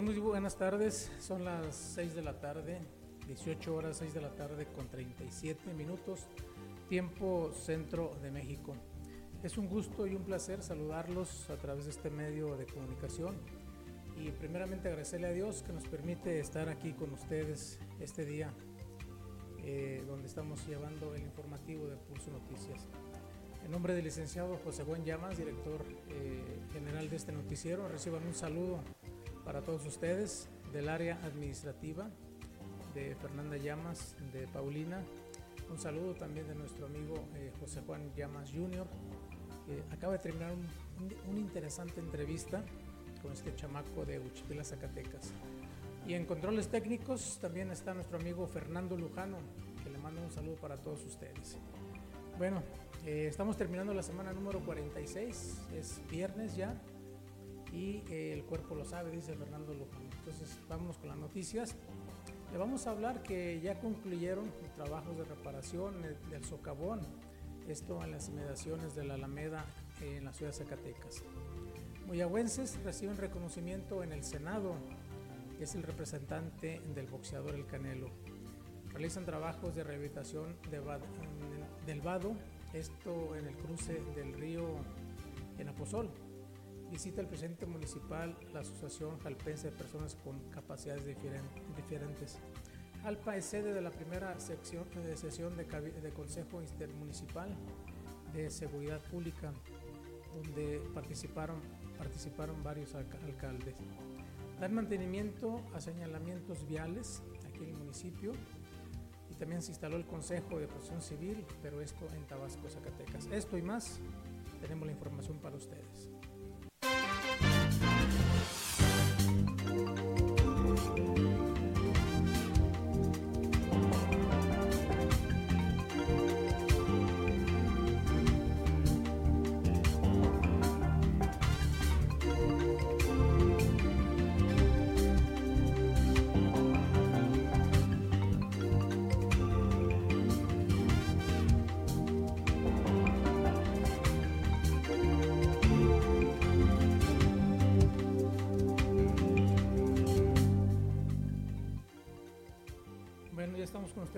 Muy buenas tardes, son las 6 de la tarde, 18 horas 6 de la tarde con 37 minutos, tiempo centro de México. Es un gusto y un placer saludarlos a través de este medio de comunicación y primeramente agradecerle a Dios que nos permite estar aquí con ustedes este día eh, donde estamos llevando el informativo de Pulso Noticias. En nombre del licenciado José Juan Llamas, director eh, general de este noticiero, reciban un saludo para todos ustedes del área administrativa de Fernanda Llamas, de Paulina. Un saludo también de nuestro amigo eh, José Juan Llamas Jr., que acaba de terminar una interesante entrevista con este chamaco de Uchipila, Zacatecas. Y en controles técnicos también está nuestro amigo Fernando Lujano, que le mando un saludo para todos ustedes. Bueno, eh, estamos terminando la semana número 46, es viernes ya, y eh, el cuerpo lo sabe, dice Fernando Lujano. Entonces, vámonos con las noticias. Le vamos a hablar que ya concluyeron trabajos de reparación del socavón, esto en las inmediaciones de la Alameda en la ciudad de Zacatecas. Moyagüenses reciben reconocimiento en el Senado, es el representante del boxeador El Canelo. Realizan trabajos de rehabilitación del vado, esto en el cruce del río en Aposol. Visita el presidente municipal la Asociación Jalpense de Personas con Capacidades Diferentes. Alpa es sede de la primera sección, de sesión de, de Consejo Intermunicipal de Seguridad Pública, donde participaron participaron varios alcaldes. Dan mantenimiento a señalamientos viales aquí en el municipio y también se instaló el Consejo de Protección Civil, pero esto en Tabasco, Zacatecas. Esto y más, tenemos la información para ustedes.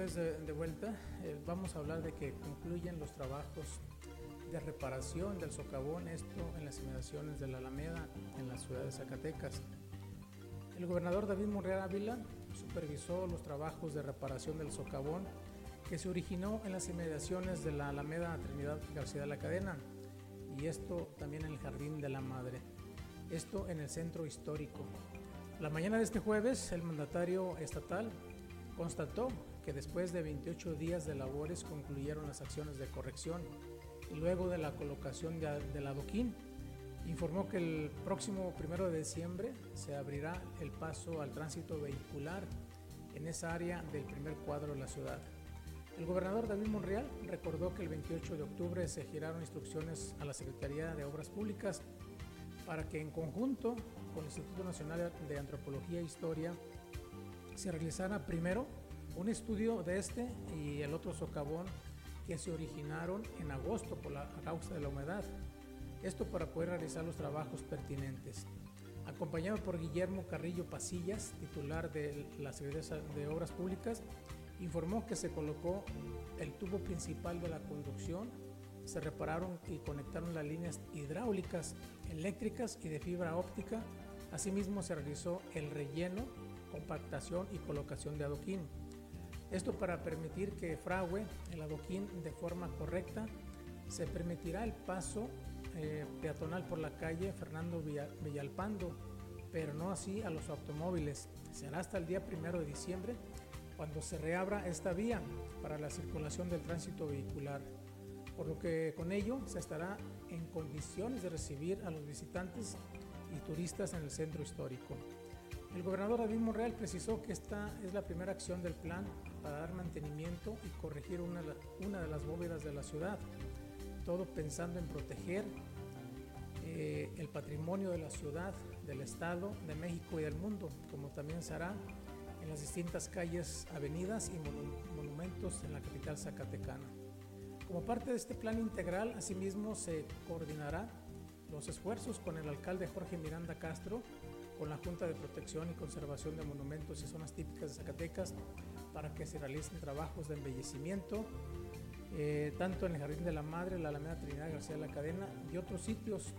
De, vuelta. Eh, vamos a hablar de que concluyen los trabajos de reparación del socavón, esto en las inmediaciones de la Alameda, en la ciudad de Zacatecas. El gobernador David Monreal Ávila supervisó los trabajos de reparación del socavón que se originó en las inmediaciones de la Alameda Trinidad García de la Cadena y esto también en el Jardín de la Madre, esto en el centro histórico. La mañana de este jueves, el mandatario estatal constató que después de 28 días de labores concluyeron las acciones de corrección y luego de la colocación de, del adoquín, informó que el próximo primero de diciembre se abrirá el paso al tránsito vehicular en esa área del primer cuadro de la ciudad. El gobernador David Monreal recordó que el 28 de octubre se giraron instrucciones a la Secretaría de Obras Públicas para que en conjunto con el Instituto Nacional de Antropología e Historia se realizara primero un estudio de este y el otro socavón que se originaron en agosto por la causa de la humedad. Esto para poder realizar los trabajos pertinentes. Acompañado por Guillermo Carrillo Pasillas, titular de la Secretaría de Obras Públicas, informó que se colocó el tubo principal de la conducción, se repararon y conectaron las líneas hidráulicas, eléctricas y de fibra óptica. Asimismo se realizó el relleno, compactación y colocación de adoquín. Esto para permitir que frague el adoquín de forma correcta. Se permitirá el paso eh, peatonal por la calle Fernando Villalpando, pero no así a los automóviles. Será hasta el día primero de diciembre cuando se reabra esta vía para la circulación del tránsito vehicular, por lo que con ello se estará en condiciones de recibir a los visitantes y turistas en el centro histórico. El gobernador David Monreal precisó que esta es la primera acción del plan para dar mantenimiento y corregir una, de las bóvedas de la ciudad, todo pensando en proteger eh, el patrimonio de la ciudad, del Estado, de México y del mundo, como también se hará en las distintas calles, avenidas y monumentos en la capital zacatecana. Como parte de este plan integral, asimismo se coordinará los esfuerzos con el alcalde Jorge Miranda Castro con la Junta de Protección y Conservación de Monumentos y Zonas Típicas de Zacatecas para que se realicen trabajos de embellecimiento, eh, tanto en el Jardín de la Madre, la Alameda Trinidad García de la Cadena y otros sitios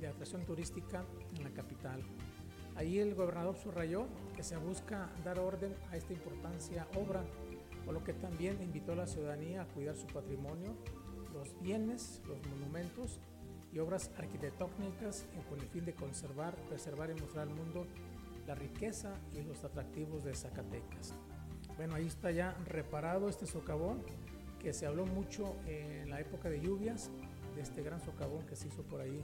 de atracción turística en la capital. Ahí el gobernador subrayó que se busca dar orden a esta importancia obra, por lo que también invitó a la ciudadanía a cuidar su patrimonio, los bienes, los monumentos y obras arquitectónicas con el fin de conservar, preservar y mostrar al mundo la riqueza y los atractivos de Zacatecas. Bueno, ahí está ya reparado este socavón que se habló mucho en la época de lluvias de este gran socavón que se hizo por ahí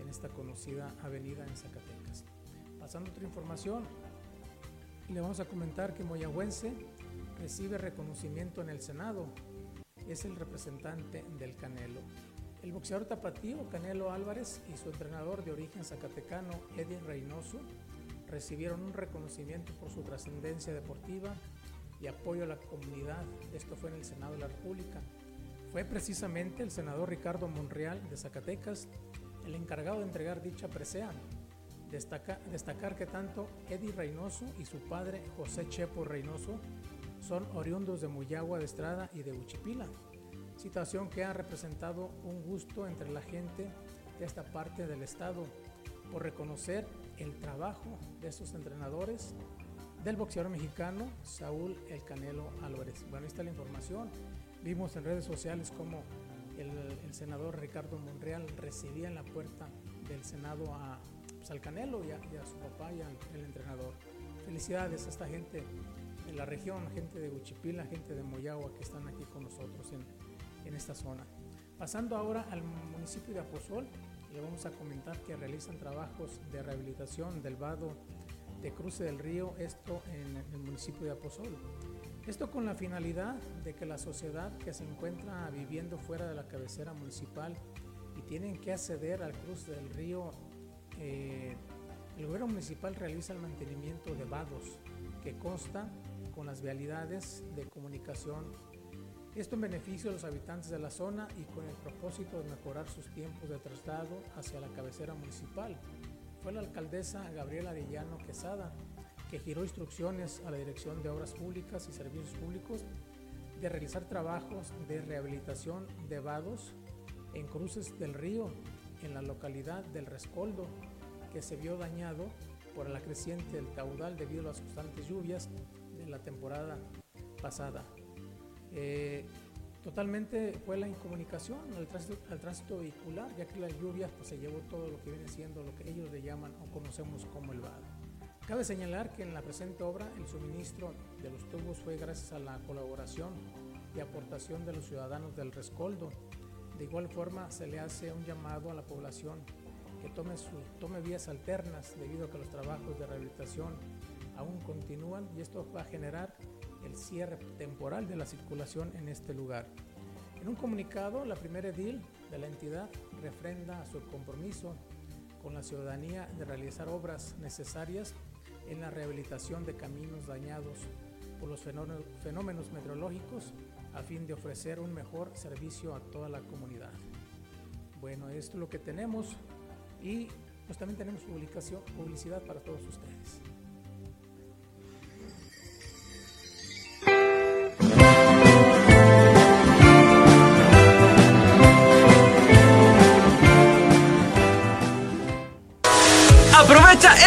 en esta conocida avenida en Zacatecas. Pasando otra información, le vamos a comentar que Moyagüense recibe reconocimiento en el Senado. Es el representante del Canelo. El boxeador tapatío Canelo Álvarez y su entrenador de origen zacatecano Eddie Reynoso recibieron un reconocimiento por su trascendencia deportiva y apoyo a la comunidad. Esto fue en el Senado de la República. Fue precisamente el senador Ricardo Monreal de Zacatecas el encargado de entregar dicha presea destacar que tanto Eddie Reynoso y su padre José Chepo Reynoso son oriundos de Muyagua de Estrada y de Uchipila, situación que ha representado un gusto entre la gente de esta parte del estado por reconocer el trabajo de estos entrenadores del boxeador mexicano Saúl El Canelo Álvarez. Bueno, ahí está la información. Vimos en redes sociales cómo el, senador Ricardo Monreal recibía en la puerta del Senado a pues, Canelo y a, su papá y al entrenador. Felicidades a esta gente en la región, gente de Uchipila, gente de Moyagua que están aquí con nosotros en, en esta zona. Pasando ahora al municipio de Aposol, le vamos a comentar que realizan trabajos de rehabilitación del vado de cruce del río, esto en el municipio de Aposol. Esto con la finalidad de que la sociedad que se encuentra viviendo fuera de la cabecera municipal y tienen que acceder al cruce del río eh, el gobierno municipal realiza el mantenimiento de vados que consta con las vialidades de comunicación. Esto en beneficio de los habitantes de la zona y con el propósito de mejorar sus tiempos de traslado hacia la cabecera municipal. Fue la alcaldesa Gabriela Arellano Quesada que giró instrucciones a la Dirección de Obras Públicas y Servicios Públicos de realizar trabajos de rehabilitación de vados en cruces del río en la localidad del Rescoldo, que se vio dañado por la creciente del caudal debido a las constantes lluvias de la temporada pasada. Eh, totalmente fue la incomunicación al tránsito, vehicular, ya que las lluvias pues, se llevó todo lo que viene siendo lo que ellos le llaman o conocemos como el vado. Cabe señalar que en la presente obra el suministro de los tubos fue gracias a la colaboración y aportación de los ciudadanos del Rescoldo, de igual forma, se le hace un llamado a la población que tome, tome vías alternas debido a que los trabajos de rehabilitación aún continúan y esto va a generar el cierre temporal de la circulación en este lugar. En un comunicado, la primera edil de la entidad refrenda su compromiso con la ciudadanía de realizar obras necesarias en la rehabilitación de caminos dañados por los fenómenos meteorológicos a fin de ofrecer un mejor servicio a toda la comunidad. Bueno, esto es lo que tenemos y pues también tenemos publicación, publicidad para todos ustedes.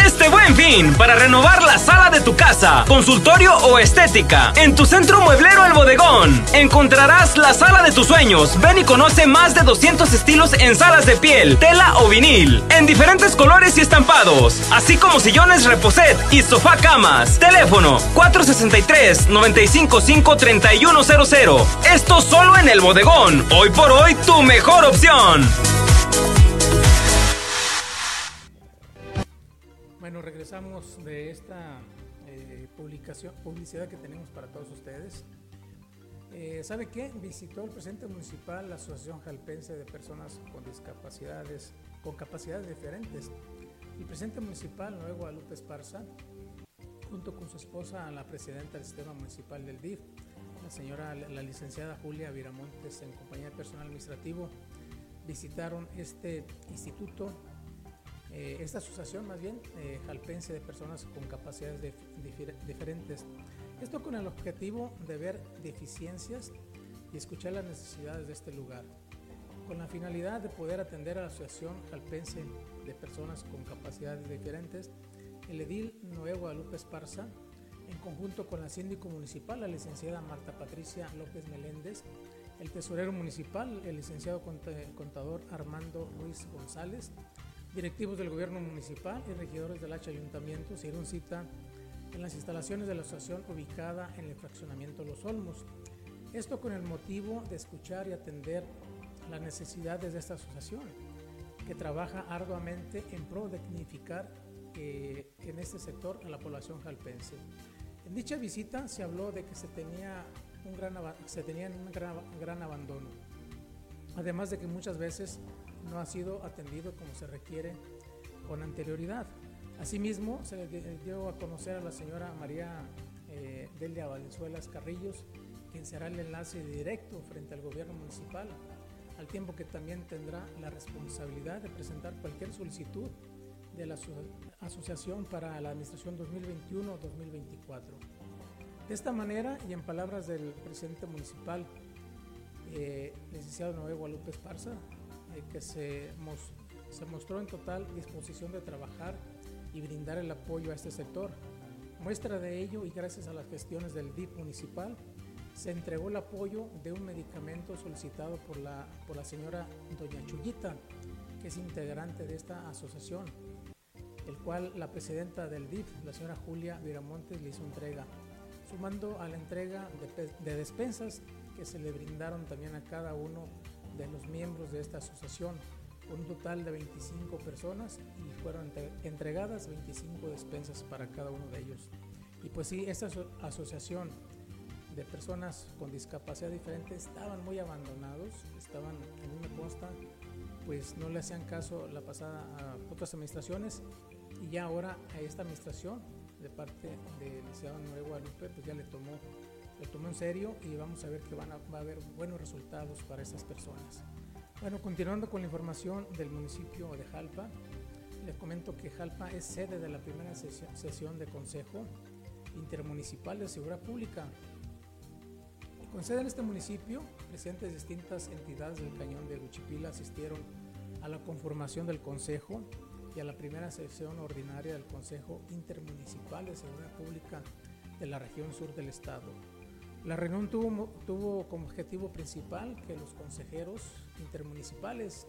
Este buen fin para renovar la sala de tu casa, consultorio o estética. En tu centro mueblero El Bodegón encontrarás la sala de tus sueños. Ven y conoce más de 200 estilos en salas de piel, tela o vinil, en diferentes colores y estampados, así como sillones reposet y sofá camas. Teléfono 463 955 3100. Esto solo en El Bodegón. Hoy por hoy tu mejor opción. Regresamos de esta eh, publicación, publicidad que tenemos para todos ustedes. Eh, ¿Sabe qué? Visitó el presidente municipal la Asociación Jalpense de Personas con Discapacidades, con capacidades diferentes. El presidente municipal, Nuevo Guadalupe Esparza, junto con su esposa, la presidenta del sistema municipal del DIF, la señora, la licenciada Julia Viramontes, en compañía de personal administrativo, visitaron este instituto eh, esta asociación más bien eh, jalpense de personas con capacidades diferentes. Esto con el objetivo de ver deficiencias y escuchar las necesidades de este lugar, con la finalidad de poder atender a la Asociación Jalpense de Personas con Capacidades Diferentes, el edil Noé Guadalupe Esparza, en conjunto con la síndico municipal, la licenciada Marta Patricia López Meléndez, el tesorero municipal, el licenciado contador Armando Ruiz González, directivos del gobierno municipal y regidores del H Ayuntamiento se dieron cita en las instalaciones de la asociación ubicada en el fraccionamiento Los Olmos. Esto con el motivo de escuchar y atender las necesidades de esta asociación, que trabaja arduamente en pro de dignificar eh, en este sector a la población jalpense. En dicha visita se habló de que se tenía un gran, se tenía un gran, gran abandono, además de que muchas veces no ha sido atendido como se requiere con anterioridad. Asimismo, se le dio a conocer a la señora María eh, Delia Valenzuela Carrillos, quien será el enlace directo frente al gobierno municipal, al tiempo que también tendrá la responsabilidad de presentar cualquier solicitud de la asociación para la administración 2021-2024. De esta manera, y en palabras del presidente municipal, eh, licenciado Noé Guadalupe Esparza, eh, que se, se mostró en total disposición de trabajar y brindar el apoyo a este sector. Muestra de ello y gracias a las gestiones del DIP municipal, se entregó el apoyo de un medicamento solicitado por la, por la señora Doña Chuyita, que es integrante de esta asociación, el cual la presidenta del DIP, la señora Julia Viramontes, le hizo entrega, sumando a la entrega de, de despensas que se le brindaron también a cada uno de los miembros de esta asociación un total de 25 personas y fueron entregadas 25 despensas para cada uno de ellos. Y pues sí, esta asociación de personas con discapacidad diferente estaban muy abandonados, estaban, a mí me consta, pues no le hacían caso la pasada a otras administraciones y ya ahora a esta administración de parte del licenciado Nuevo Guadalupe pues ya le tomó, le tomó en serio y vamos a ver que van a, va a haber buenos resultados para estas personas. Bueno, continuando con la información del municipio de Jalpa, les comento que Jalpa es sede de la primera sesión de Consejo Intermunicipal de Seguridad Pública. Con sede en este municipio, presidentes de distintas entidades del Cañón de Guchipila asistieron a la conformación del Consejo y a la primera sesión ordinaria del Consejo Intermunicipal de Seguridad Pública de la región sur del estado. La reunión tuvo, como objetivo principal que los consejeros intermunicipales,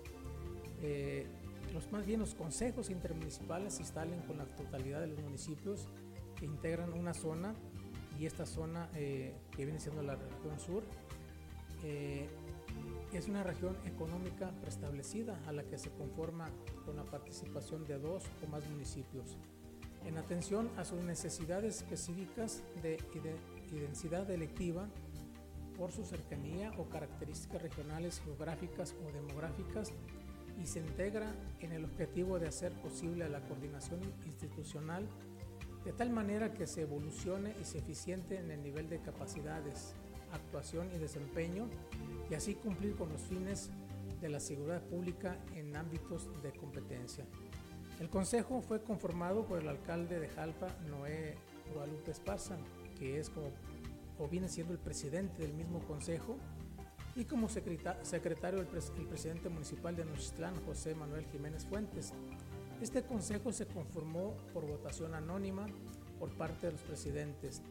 eh, los más bien los consejos intermunicipales se instalen con la totalidad de los municipios que integran una zona y esta zona eh, que viene siendo la región sur eh, es una región económica preestablecida a la que se conforma con la participación de dos o más municipios. En atención a sus necesidades específicas de, y densidad electiva por su cercanía o características regionales, geográficas o demográficas y se integra en el objetivo de hacer posible la coordinación institucional de tal manera que se evolucione y se eficiente en el nivel de capacidades, actuación y desempeño y así cumplir con los fines de la seguridad pública en ámbitos de competencia. El consejo fue conformado por el alcalde de Jalpa, Noé Guadalupe Esparza, que es como o viene siendo el presidente del mismo consejo, y como secretario el, presidente municipal de Nochitlán, José Manuel Jiménez Fuentes. Este consejo se conformó por votación anónima por parte de los presidentes.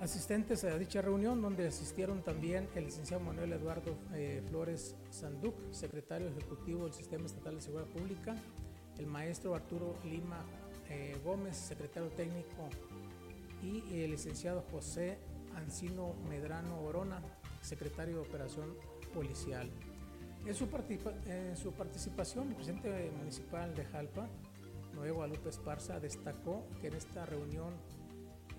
Asistentes a dicha reunión, donde asistieron también el licenciado Manuel Eduardo eh, Flores Sanduc, secretario ejecutivo del Sistema Estatal de Seguridad Pública, el maestro Arturo Lima eh, Gómez, secretario técnico, y el licenciado José Ancino Medrano Orona, secretario de Operación Policial. En su, participación, el presidente municipal de Jalpa, Noé Guadalupe Esparza, destacó que en esta reunión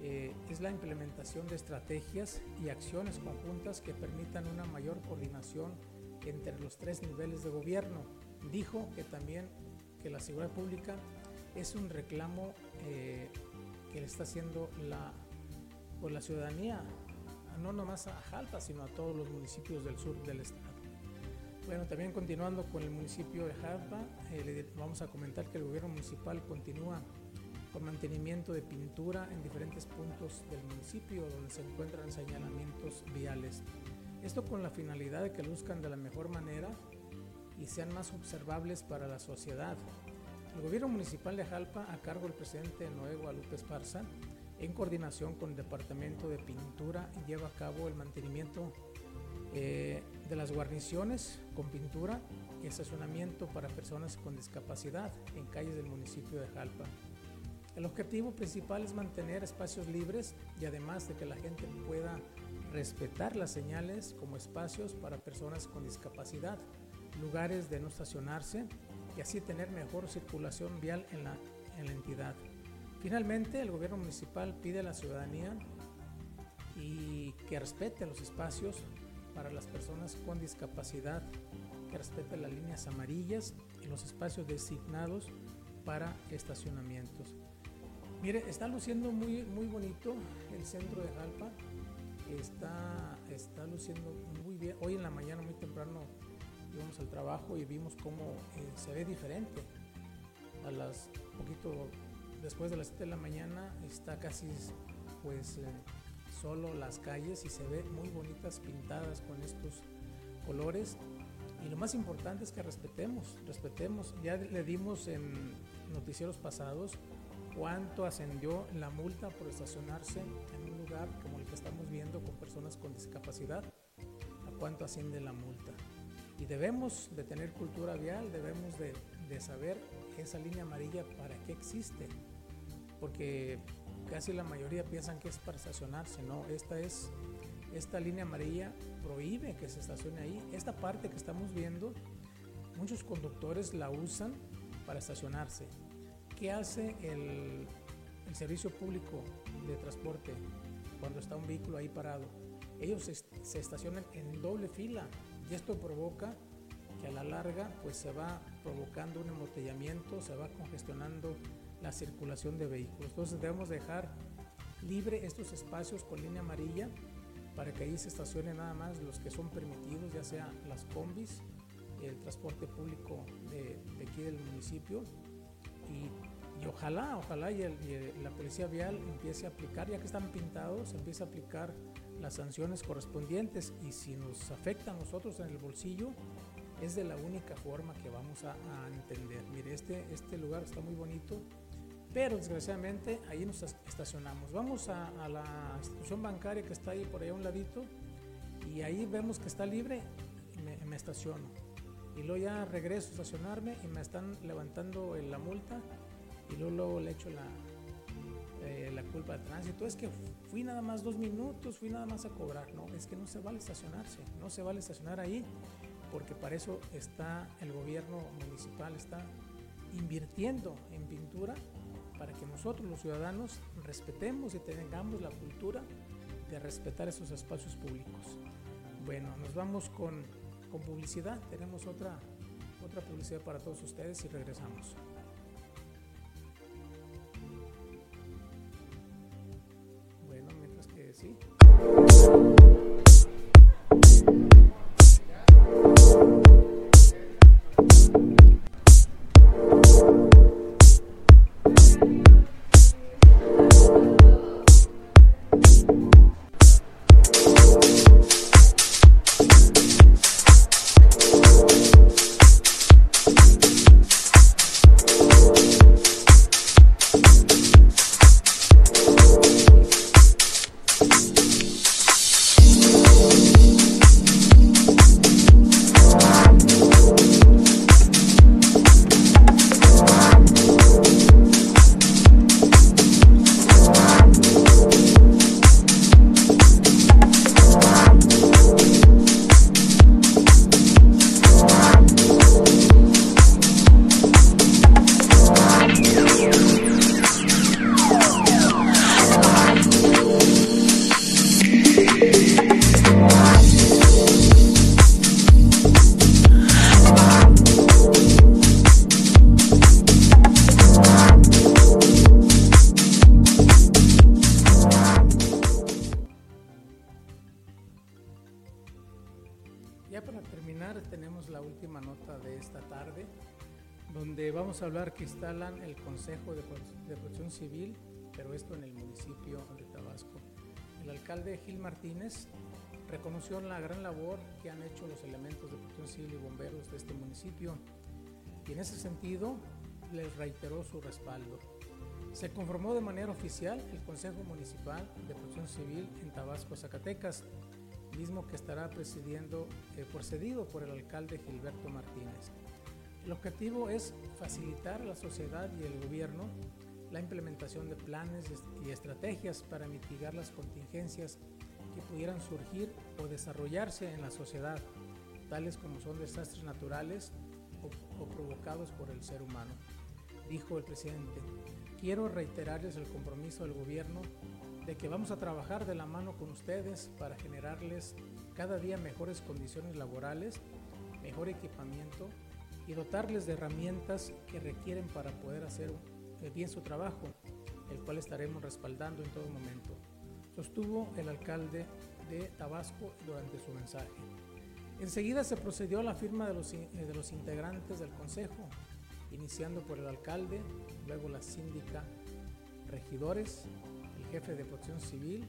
eh, es la implementación de estrategias y acciones conjuntas que permitan una mayor coordinación entre los tres niveles de gobierno. Dijo que también que la seguridad pública es un reclamo eh, que le está haciendo la, la ciudadanía, no nomás a Jalpa, sino a todos los municipios del sur del estado. Bueno, también continuando con el municipio de Jalpa, eh, vamos a comentar que el gobierno municipal continúa con mantenimiento de pintura en diferentes puntos del municipio donde se encuentran señalamientos viales. Esto con la finalidad de que luzcan de la mejor manera y sean más observables para la sociedad. El gobierno municipal de Jalpa, a cargo del presidente Noé Guadalupe Esparza, en coordinación con el Departamento de Pintura, lleva a cabo el mantenimiento eh, de las guarniciones con pintura y estacionamiento para personas con discapacidad en calles del municipio de Jalpa. El objetivo principal es mantener espacios libres y además de que la gente pueda respetar las señales como espacios para personas con discapacidad, lugares de no estacionarse y así tener mejor circulación vial en la, en la entidad. Finalmente, el gobierno municipal pide a la ciudadanía y que respete los espacios para las personas con discapacidad, que respete las líneas amarillas y los espacios designados para estacionamientos. Mire, está luciendo muy, muy bonito el centro de Jalpa. Está, está luciendo muy bien. Hoy en la mañana, muy temprano, íbamos al trabajo y vimos cómo eh, se ve diferente. A las poquito después de las 7 de la mañana está casi pues eh, solo las calles y se ve muy bonitas pintadas con estos colores. Y lo más importante es que respetemos, respetemos. Ya le dimos en noticieros pasados cuánto ascendió la multa por estacionarse en un lugar como el que estamos viendo con personas con discapacidad, a cuánto asciende la multa. Y debemos de tener cultura vial, debemos de, de saber esa línea amarilla para qué existe, porque casi la mayoría piensan que es para estacionarse, no, esta es esta línea amarilla prohíbe que se estacione ahí. Esta parte que estamos viendo, muchos conductores la usan para estacionarse. ¿Qué hace el, el servicio público de transporte cuando está un vehículo ahí parado? Ellos se, se estacionan en doble fila y esto provoca que a la larga pues se va provocando un embotellamiento, se va congestionando la circulación de vehículos. Entonces debemos dejar libre estos espacios con línea amarilla para que ahí se estacionen nada más los que son permitidos, ya sea las combis, el transporte público de, de aquí del municipio y, y ojalá, ojalá y, el, y, la policía vial empiece a aplicar, ya que están pintados, empiece a aplicar las sanciones correspondientes y si nos afecta a nosotros en el bolsillo, es de la única forma que vamos a, entender. Mire, este, este lugar está muy bonito, pero desgraciadamente ahí nos estacionamos. Vamos a, a, la institución bancaria que está ahí por ahí a un ladito y ahí vemos que está libre y me, me estaciono. Y luego ya regreso a estacionarme y me están levantando la multa y luego, luego le echo la, eh, la culpa de tránsito. Es que fui nada más dos minutos, fui nada más a cobrar. No, es que no se vale estacionarse, no se vale estacionar ahí porque para eso está el gobierno municipal, está invirtiendo en pintura para que nosotros los ciudadanos respetemos y tengamos la cultura de respetar esos espacios públicos. Bueno, nos vamos con, con publicidad, tenemos otra, otra publicidad para todos ustedes y regresamos. Donde vamos a hablar que instalan el Consejo de, Protección Civil, pero esto en el municipio de Tabasco. El alcalde Gil Martínez reconoció la gran labor que han hecho los elementos de protección civil y bomberos de este municipio y en ese sentido les reiteró su respaldo. Se conformó de manera oficial el Consejo Municipal de Protección Civil en Tabasco, Zacatecas, mismo que estará presidiendo, eh, por el alcalde Gilberto Martínez. El objetivo es facilitar a la sociedad y el gobierno la implementación de planes y estrategias para mitigar las contingencias que pudieran surgir o desarrollarse en la sociedad, tales como son desastres naturales o, provocados por el ser humano. Dijo el presidente, quiero reiterarles el compromiso del gobierno de que vamos a trabajar de la mano con ustedes para generarles cada día mejores condiciones laborales, mejor equipamiento y dotarles de herramientas que requieren para poder hacer bien su trabajo, el cual estaremos respaldando en todo momento, sostuvo el alcalde de Tabasco durante su mensaje. Enseguida se procedió a la firma de los, de los integrantes del Consejo, iniciando por el alcalde, luego la síndica, regidores, el jefe de protección civil,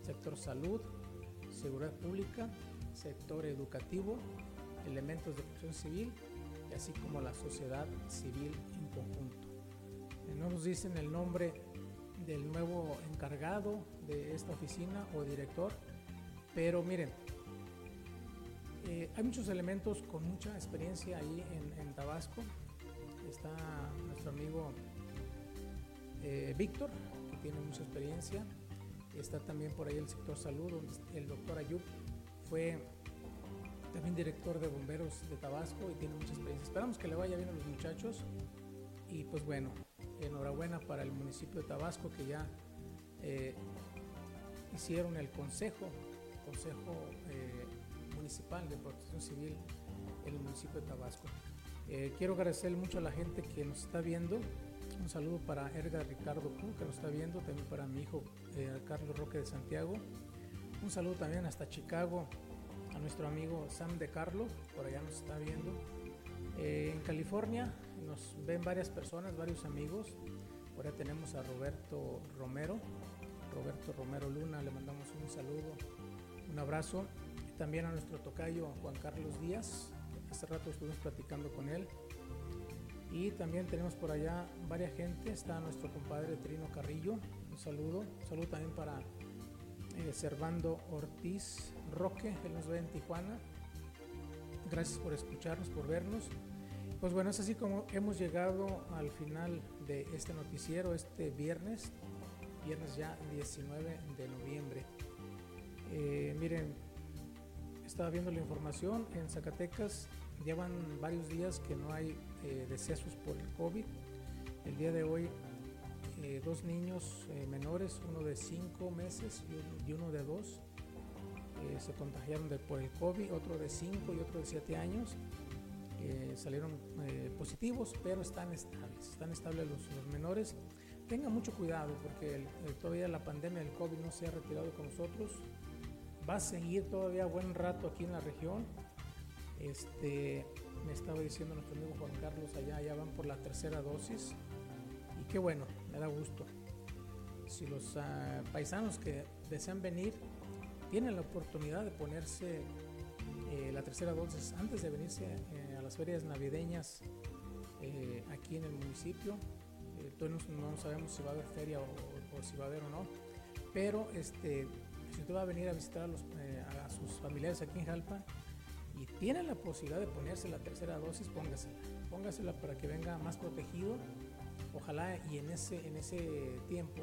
sector salud, seguridad pública, sector educativo, elementos de protección civil así como la sociedad civil en conjunto. Eh, no nos dicen el nombre del nuevo encargado de esta oficina o director, pero miren, eh, hay muchos elementos con mucha experiencia ahí en Tabasco está nuestro amigo eh, Víctor, que tiene mucha experiencia. Está también por ahí el sector salud, donde el doctor Ayub fue también director de bomberos de Tabasco y tiene mucha experiencia. Esperamos que le vaya bien a los muchachos. Y pues bueno, enhorabuena para el municipio de Tabasco que ya eh, hicieron el consejo, consejo eh, municipal de protección civil en el municipio de Tabasco. Eh, quiero agradecer mucho a la gente que nos está viendo. Un saludo para Erga Ricardo Pú, que nos está viendo, también para mi hijo Carlos Roque de Santiago. Un saludo también hasta Chicago a nuestro amigo Sam de Carlo, por allá nos está viendo. Eh, en California nos ven varias personas, varios amigos. Por allá tenemos a Roberto Romero, Roberto Romero Luna, le mandamos un saludo, un abrazo. También a nuestro tocayo Juan Carlos Díaz, Hace rato estuvimos platicando con él. Y también tenemos por allá varias gente. Está nuestro compadre Trino Carrillo. Un saludo. Un saludo también para eh, Servando Ortiz Roque. Él nos ve en Tijuana. Gracias por escucharnos, por vernos. Pues bueno, es así como hemos llegado al final de este noticiero este viernes, viernes ya 19 de noviembre. Eh, miren, estaba viendo la información en Zacatecas Llevan varios días que no hay eh, decesos por el COVID. El día de hoy eh, dos niños eh, menores, uno de cinco meses y uno de dos, se contagiaron de, por el COVID, otro de cinco y otro de siete años. salieron positivos, pero están estables, están estables los, menores. Tengan mucho cuidado porque todavía la pandemia del COVID no se ha retirado con nosotros. Va a seguir todavía buen rato aquí en la región este, me estaba diciendo nuestro amigo Juan Carlos allá, ya van por la tercera dosis. Y qué bueno, me da gusto. Si los ah, paisanos que desean venir tienen la oportunidad de ponerse eh, la tercera dosis antes de venirse eh, a las ferias navideñas eh, aquí en el municipio. todavía no, sabemos si va a haber feria o, si va a haber o no. Pero este, si usted va a venir a visitar a, los, a sus familiares aquí en Jalpa, y tiene la posibilidad de ponerse la tercera dosis, póngasela. Póngasela para que venga más protegido. Ojalá y en ese, en ese tiempo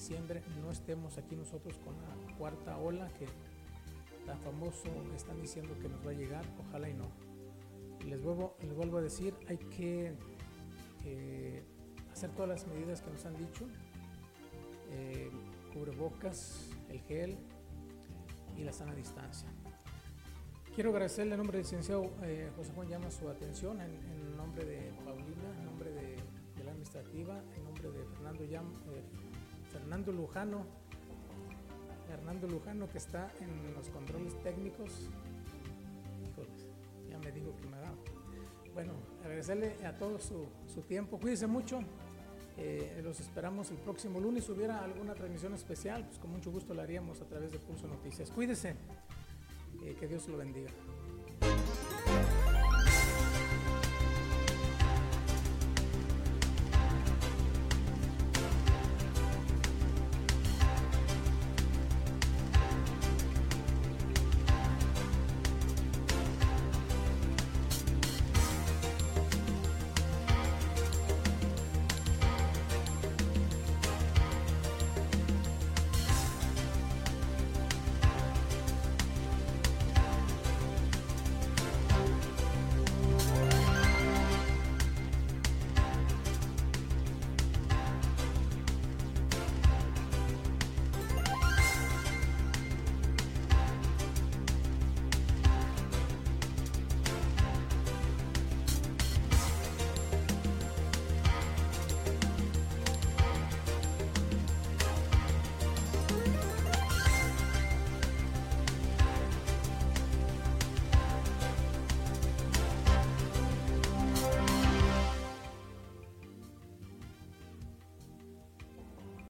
diciembre no estemos aquí nosotros con la cuarta ola que tan famoso están diciendo que nos va a llegar. Ojalá y no. les vuelvo, les vuelvo a decir, hay que eh, hacer todas las medidas que nos han dicho. Eh, cubrebocas, el gel y la sana distancia. Quiero agradecerle en nombre del licenciado eh, José Juan Llama su atención, en, nombre de Paulina, en nombre de, la administrativa, en nombre de Fernando, eh, Fernando Lujano, Fernando Lujano que está en los controles técnicos. ya me dijo que me da. bueno, agradecerle a todos su, su tiempo. Cuídense mucho. Eh, los esperamos el próximo lunes. Si hubiera alguna transmisión especial, pues con mucho gusto la haríamos a través de Pulso Noticias. Cuídese. Eh, que Dios lo bendiga.